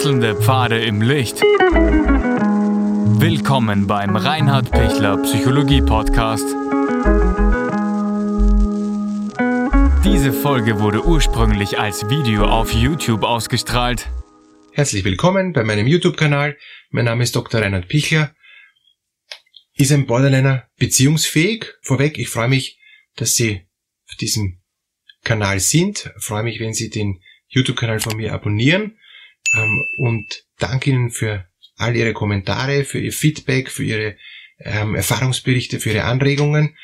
Wechselnde Pfade im Licht. Willkommen beim Reinhard Pichler Psychologie Podcast. Diese Folge wurde ursprünglich als Video auf YouTube ausgestrahlt. Herzlich willkommen bei meinem YouTube-Kanal. Mein Name ist Dr. Reinhard Pichler. Ist ein Borderliner beziehungsfähig? Vorweg, ich freue mich, dass Sie auf diesem Kanal sind. Ich freue mich, wenn Sie den YouTube-Kanal von mir abonnieren ähm, und danke Ihnen für all Ihre Kommentare, für Ihr Feedback, für Ihre ähm, Erfahrungsberichte, für Ihre Anregungen.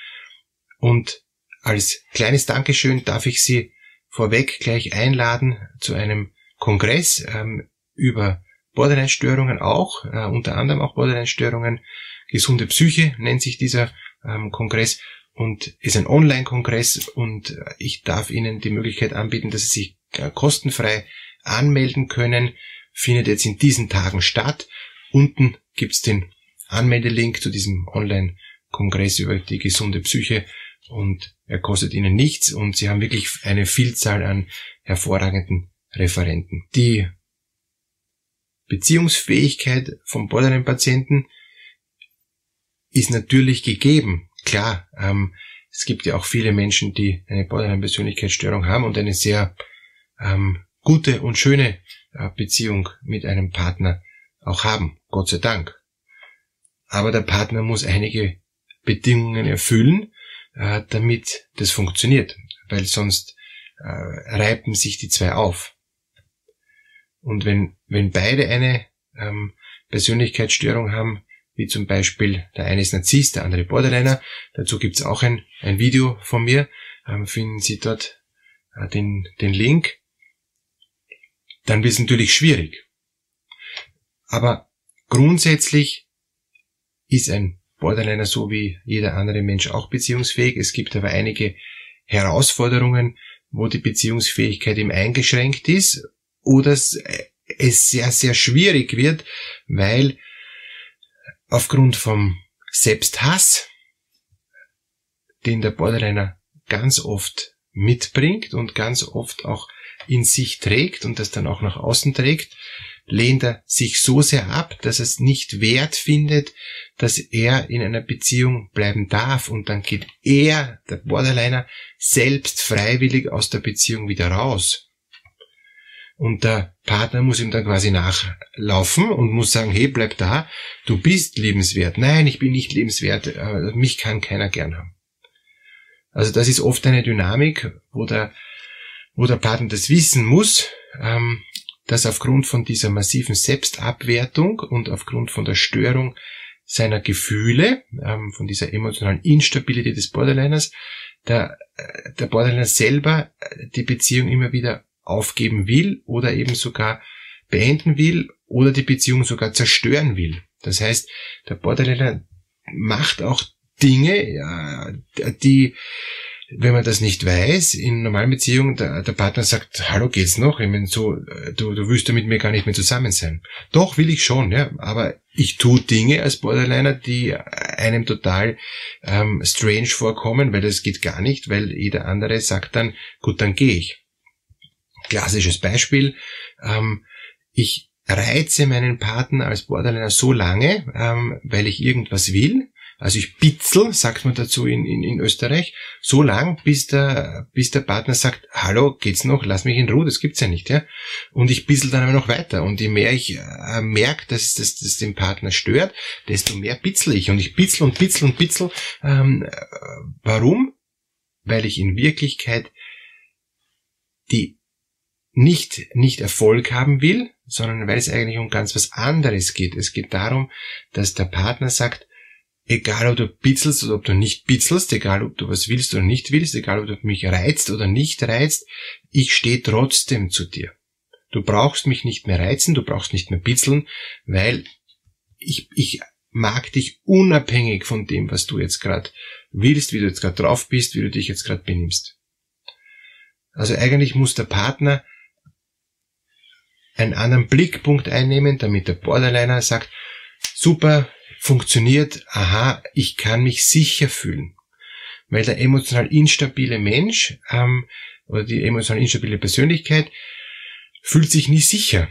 Und als kleines Dankeschön darf ich Sie vorweg gleich einladen zu einem Kongress ähm, über Borderline-Störungen auch, äh, unter anderem auch Borderline-Störungen. Gesunde Psyche nennt sich dieser ähm, Kongress und ist ein Online-Kongress und ich darf Ihnen die Möglichkeit anbieten, dass Sie sich äh, kostenfrei anmelden können, findet jetzt in diesen Tagen statt. Unten gibt's den Anmeldelink zu diesem Online-Kongress über die gesunde Psyche und er kostet Ihnen nichts und Sie haben wirklich eine Vielzahl an hervorragenden Referenten. Die Beziehungsfähigkeit von Borderline-Patienten ist natürlich gegeben. Klar, ähm, es gibt ja auch viele Menschen, die eine Borderline-Persönlichkeitsstörung haben und eine sehr ähm, gute und schöne äh, Beziehung mit einem Partner auch haben, Gott sei Dank. Aber der Partner muss einige Bedingungen erfüllen, äh, damit das funktioniert, weil sonst äh, reiben sich die zwei auf. Und wenn, wenn beide eine ähm, Persönlichkeitsstörung haben, wie zum Beispiel der eine ist Narzisst, der andere Borderliner, dazu gibt's auch ein, ein Video von mir, ähm, finden Sie dort äh, den, den Link dann wird es natürlich schwierig. Aber grundsätzlich ist ein Borderliner so wie jeder andere Mensch auch beziehungsfähig. Es gibt aber einige Herausforderungen, wo die Beziehungsfähigkeit ihm eingeschränkt ist oder es sehr, sehr schwierig wird, weil aufgrund vom Selbsthass, den der Borderliner ganz oft mitbringt und ganz oft auch in sich trägt und das dann auch nach außen trägt, lehnt er sich so sehr ab, dass er es nicht wert findet, dass er in einer Beziehung bleiben darf und dann geht er, der Borderliner, selbst freiwillig aus der Beziehung wieder raus. Und der Partner muss ihm dann quasi nachlaufen und muss sagen, hey, bleib da, du bist lebenswert. Nein, ich bin nicht lebenswert, äh, mich kann keiner gern haben. Also das ist oft eine Dynamik, wo der wo der Partner das wissen muss, ähm, dass aufgrund von dieser massiven Selbstabwertung und aufgrund von der Störung seiner Gefühle, ähm, von dieser emotionalen Instabilität des Borderliners, der, äh, der Borderliner selber äh, die Beziehung immer wieder aufgeben will oder eben sogar beenden will oder die Beziehung sogar zerstören will. Das heißt, der Borderliner macht auch Dinge, ja, die wenn man das nicht weiß, in normalen Beziehungen, der, der Partner sagt, hallo, geht's noch? Ich meine, so, äh, du, du willst ja mit mir gar nicht mehr zusammen sein. Doch, will ich schon, ja, aber ich tue Dinge als Borderliner, die einem total ähm, strange vorkommen, weil das geht gar nicht, weil jeder andere sagt dann, gut, dann gehe ich. Klassisches Beispiel, ähm, ich reize meinen Partner als Borderliner so lange, ähm, weil ich irgendwas will, also ich bitzel, sagt man dazu in, in, in Österreich, so lang, bis der, bis der Partner sagt, hallo, geht's noch, lass mich in Ruhe, das gibt's ja nicht, ja. Und ich bitzel dann aber noch weiter. Und je mehr ich äh, merke, dass das dass den Partner stört, desto mehr bitzel ich. Und ich bitzel und bitzel und bitzel. Ähm, äh, warum? Weil ich in Wirklichkeit die nicht, nicht Erfolg haben will, sondern weil es eigentlich um ganz was anderes geht. Es geht darum, dass der Partner sagt, egal ob du bitzelst oder ob du nicht bitzelst, egal ob du was willst oder nicht willst, egal ob du mich reizt oder nicht reizt, ich stehe trotzdem zu dir. Du brauchst mich nicht mehr reizen, du brauchst nicht mehr bitzeln, weil ich, ich mag dich unabhängig von dem, was du jetzt gerade willst, wie du jetzt gerade drauf bist, wie du dich jetzt gerade benimmst. Also eigentlich muss der Partner einen anderen Blickpunkt einnehmen, damit der Borderliner sagt, super, funktioniert, aha, ich kann mich sicher fühlen. Weil der emotional instabile Mensch ähm, oder die emotional instabile Persönlichkeit fühlt sich nie sicher.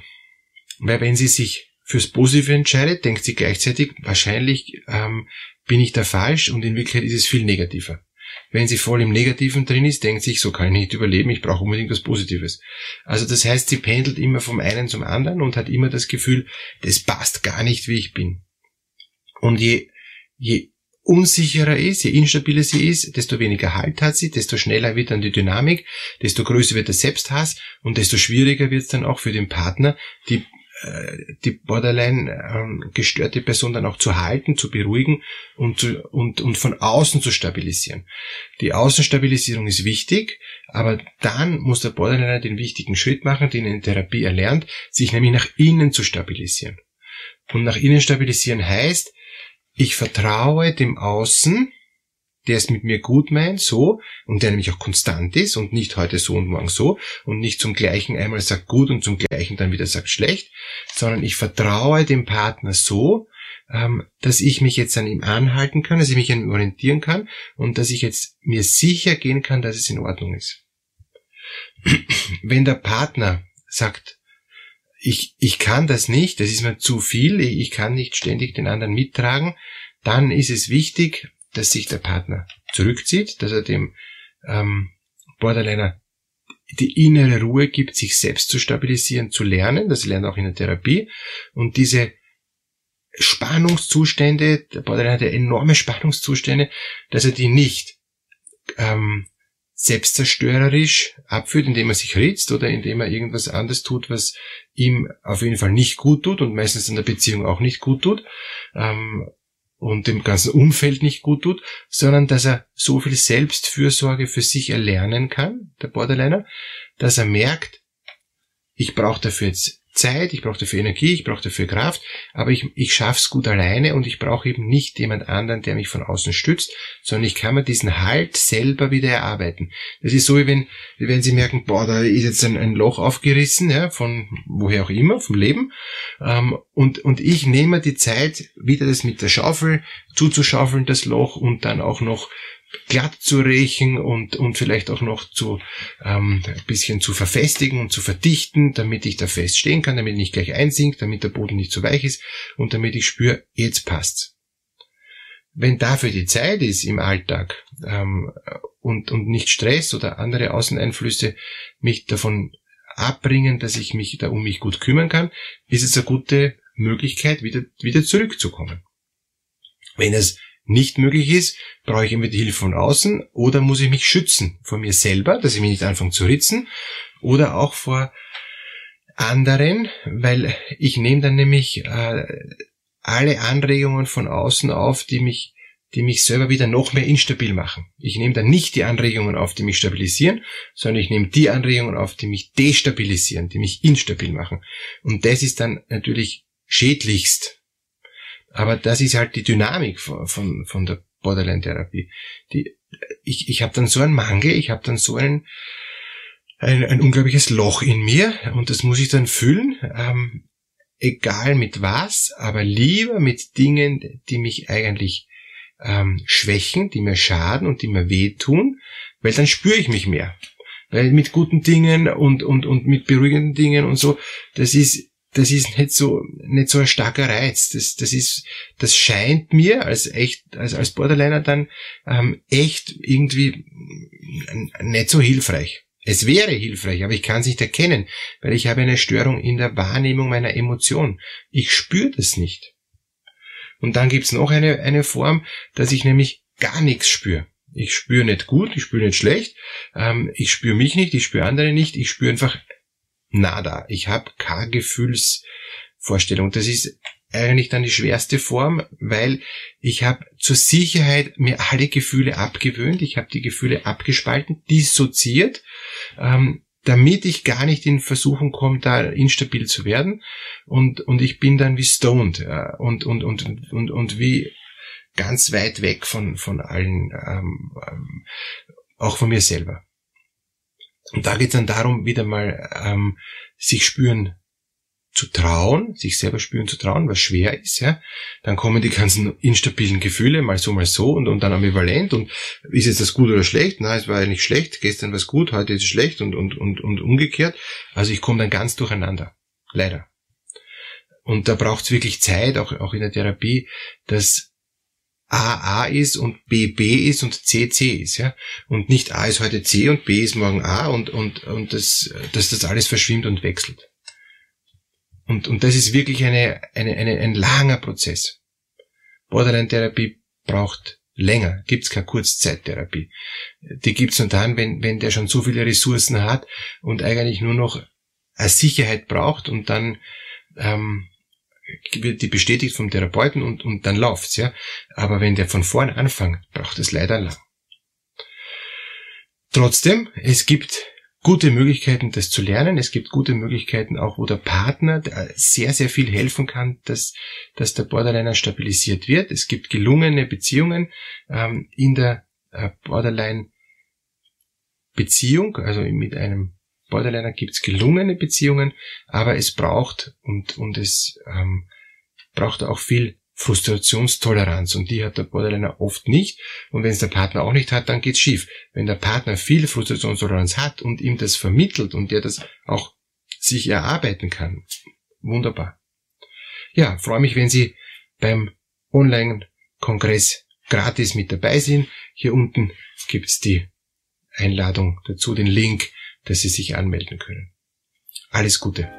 Weil wenn sie sich fürs Positive entscheidet, denkt sie gleichzeitig, wahrscheinlich ähm, bin ich da falsch und in Wirklichkeit ist es viel negativer. Wenn sie voll im Negativen drin ist, denkt sich, so kann ich nicht überleben, ich brauche unbedingt was Positives. Also das heißt, sie pendelt immer vom einen zum anderen und hat immer das Gefühl, das passt gar nicht, wie ich bin. Und je, je unsicherer ist, je instabiler sie ist, desto weniger Halt hat sie, desto schneller wird dann die Dynamik, desto größer wird der Selbsthass und desto schwieriger wird es dann auch für den Partner, die äh, die borderline ähm, gestörte Person dann auch zu halten, zu beruhigen und, zu, und, und von außen zu stabilisieren. Die Außenstabilisierung ist wichtig, aber dann muss der Borderliner den wichtigen Schritt machen, den er in Therapie erlernt, sich nämlich nach innen zu stabilisieren. Und nach innen stabilisieren heißt, ich vertraue dem Außen, der es mit mir gut meint, so, und der nämlich auch konstant ist und nicht heute so und morgen so und nicht zum gleichen einmal sagt gut und zum gleichen dann wieder sagt schlecht, sondern ich vertraue dem Partner so, ähm, dass ich mich jetzt an ihm anhalten kann, dass ich mich an ihm orientieren kann und dass ich jetzt mir sicher gehen kann, dass es in Ordnung ist. Wenn der Partner sagt, ich, ich kann das nicht, das ist mir zu viel, ich kann nicht ständig den anderen mittragen, dann ist es wichtig, dass sich der Partner zurückzieht, dass er dem ähm, Borderliner die innere Ruhe gibt, sich selbst zu stabilisieren, zu lernen. Das lernt auch in der Therapie. Und diese Spannungszustände, der Borderliner hat ja enorme Spannungszustände, dass er die nicht ähm, selbstzerstörerisch abführt, indem er sich ritzt oder indem er irgendwas anderes tut, was ihm auf jeden Fall nicht gut tut und meistens in der Beziehung auch nicht gut tut ähm, und dem ganzen Umfeld nicht gut tut, sondern dass er so viel Selbstfürsorge für sich erlernen kann, der Borderliner, dass er merkt, ich brauche dafür jetzt Zeit, ich brauche dafür Energie, ich brauche dafür Kraft, aber ich, ich schaff's gut alleine und ich brauche eben nicht jemand anderen, der mich von außen stützt, sondern ich kann mir diesen Halt selber wieder erarbeiten. Das ist so, wie wenn, wie wenn Sie merken, boah, da ist jetzt ein, ein Loch aufgerissen, ja, von woher auch immer, vom Leben, ähm, und, und ich nehme die Zeit, wieder das mit der Schaufel zuzuschaufeln, das Loch, und dann auch noch glatt zu rächen und, und vielleicht auch noch zu ähm, ein bisschen zu verfestigen und zu verdichten, damit ich da fest stehen kann, damit ich nicht gleich einsinkt, damit der Boden nicht zu weich ist und damit ich spüre, jetzt passt's. Wenn dafür die Zeit ist im Alltag ähm, und, und nicht Stress oder andere Außeneinflüsse mich davon abbringen, dass ich mich da um mich gut kümmern kann, ist es eine gute Möglichkeit, wieder, wieder zurückzukommen. Wenn es nicht möglich ist, brauche ich entweder die Hilfe von außen oder muss ich mich schützen vor mir selber, dass ich mich nicht anfange zu ritzen oder auch vor anderen, weil ich nehme dann nämlich äh, alle Anregungen von außen auf, die mich die mich selber wieder noch mehr instabil machen. Ich nehme dann nicht die Anregungen auf, die mich stabilisieren, sondern ich nehme die Anregungen auf, die mich destabilisieren, die mich instabil machen. Und das ist dann natürlich schädlichst aber das ist halt die Dynamik von, von, von der Borderline-Therapie. Die, ich ich habe dann so einen Mangel, ich habe dann so einen, ein, ein unglaubliches Loch in mir und das muss ich dann füllen, ähm, egal mit was, aber lieber mit Dingen, die mich eigentlich ähm, schwächen, die mir schaden und die mir wehtun, weil dann spüre ich mich mehr. Weil mit guten Dingen und, und, und mit beruhigenden Dingen und so, das ist das ist nicht so, nicht so ein starker Reiz. Das, das ist, das scheint mir als echt, als, als Borderliner dann ähm, echt irgendwie nicht so hilfreich. Es wäre hilfreich, aber ich kann es nicht erkennen, weil ich habe eine Störung in der Wahrnehmung meiner Emotion. Ich spüre das nicht. Und dann gibt's noch eine, eine Form, dass ich nämlich gar nichts spüre. Ich spüre nicht gut, ich spüre nicht schlecht, ähm, ich spüre mich nicht, ich spüre andere nicht, ich spüre einfach nada. Ich habe keine Gefühlsvorstellung. Das ist eigentlich dann die schwerste Form, weil ich habe zur Sicherheit mir alle Gefühle abgewöhnt, ich habe die Gefühle abgespalten, dissoziiert, ähm, damit ich gar nicht in Versuchung komme, da instabil zu werden und, und ich bin dann wie stoned äh, und, und, und, und, und wie ganz weit weg von, von allen, ähm, ähm, auch von mir selber. Und da geht es dann darum, wieder mal ähm, sich spüren zu trauen, sich selber spüren zu trauen, was schwer ist, ja. Dann kommen die ganzen instabilen Gefühle, mal so, mal so und, und dann ambivalent und ist jetzt das gut oder schlecht? Nein, es war ja nicht schlecht, gestern war es gut, heute ist es schlecht und, und, und, und umgekehrt. Also ich komme dann ganz durcheinander. Leider. Und da braucht es wirklich Zeit, auch, auch in der Therapie, dass AA ist und BB ist und CC ist, ja. Und nicht A ist heute C und B ist morgen A und, und, und das, dass das alles verschwimmt und wechselt. Und, und das ist wirklich eine, eine, eine, ein langer Prozess. Borderline-Therapie braucht länger, gibt's keine Kurzzeittherapie. Die gibt's nur dann, wenn, wenn der schon so viele Ressourcen hat und eigentlich nur noch eine Sicherheit braucht und dann ähm, wird die bestätigt vom Therapeuten und, und dann läuft's, ja. Aber wenn der von vorn anfängt, braucht es leider lang. Trotzdem, es gibt gute Möglichkeiten, das zu lernen. Es gibt gute Möglichkeiten auch, wo der Partner sehr, sehr viel helfen kann, dass, dass der Borderliner stabilisiert wird. Es gibt gelungene Beziehungen ähm, in der äh, Borderline-Beziehung, also mit einem Borderliner gibt's gelungene Beziehungen, aber es braucht und, und es ähm, braucht auch viel Frustrationstoleranz und die hat der Borderliner oft nicht. Und wenn es der Partner auch nicht hat, dann geht's schief. Wenn der Partner viel Frustrationstoleranz hat und ihm das vermittelt und der das auch sich erarbeiten kann, wunderbar. Ja, freue mich, wenn Sie beim Online-Kongress gratis mit dabei sind. Hier unten gibt's die Einladung dazu, den Link, dass Sie sich anmelden können. Alles Gute.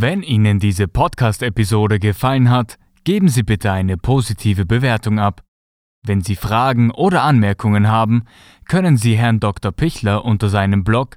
Wenn Ihnen diese Podcast-Episode gefallen hat, geben Sie bitte eine positive Bewertung ab. Wenn Sie Fragen oder Anmerkungen haben, können Sie Herrn Dr. Pichler unter seinem Blog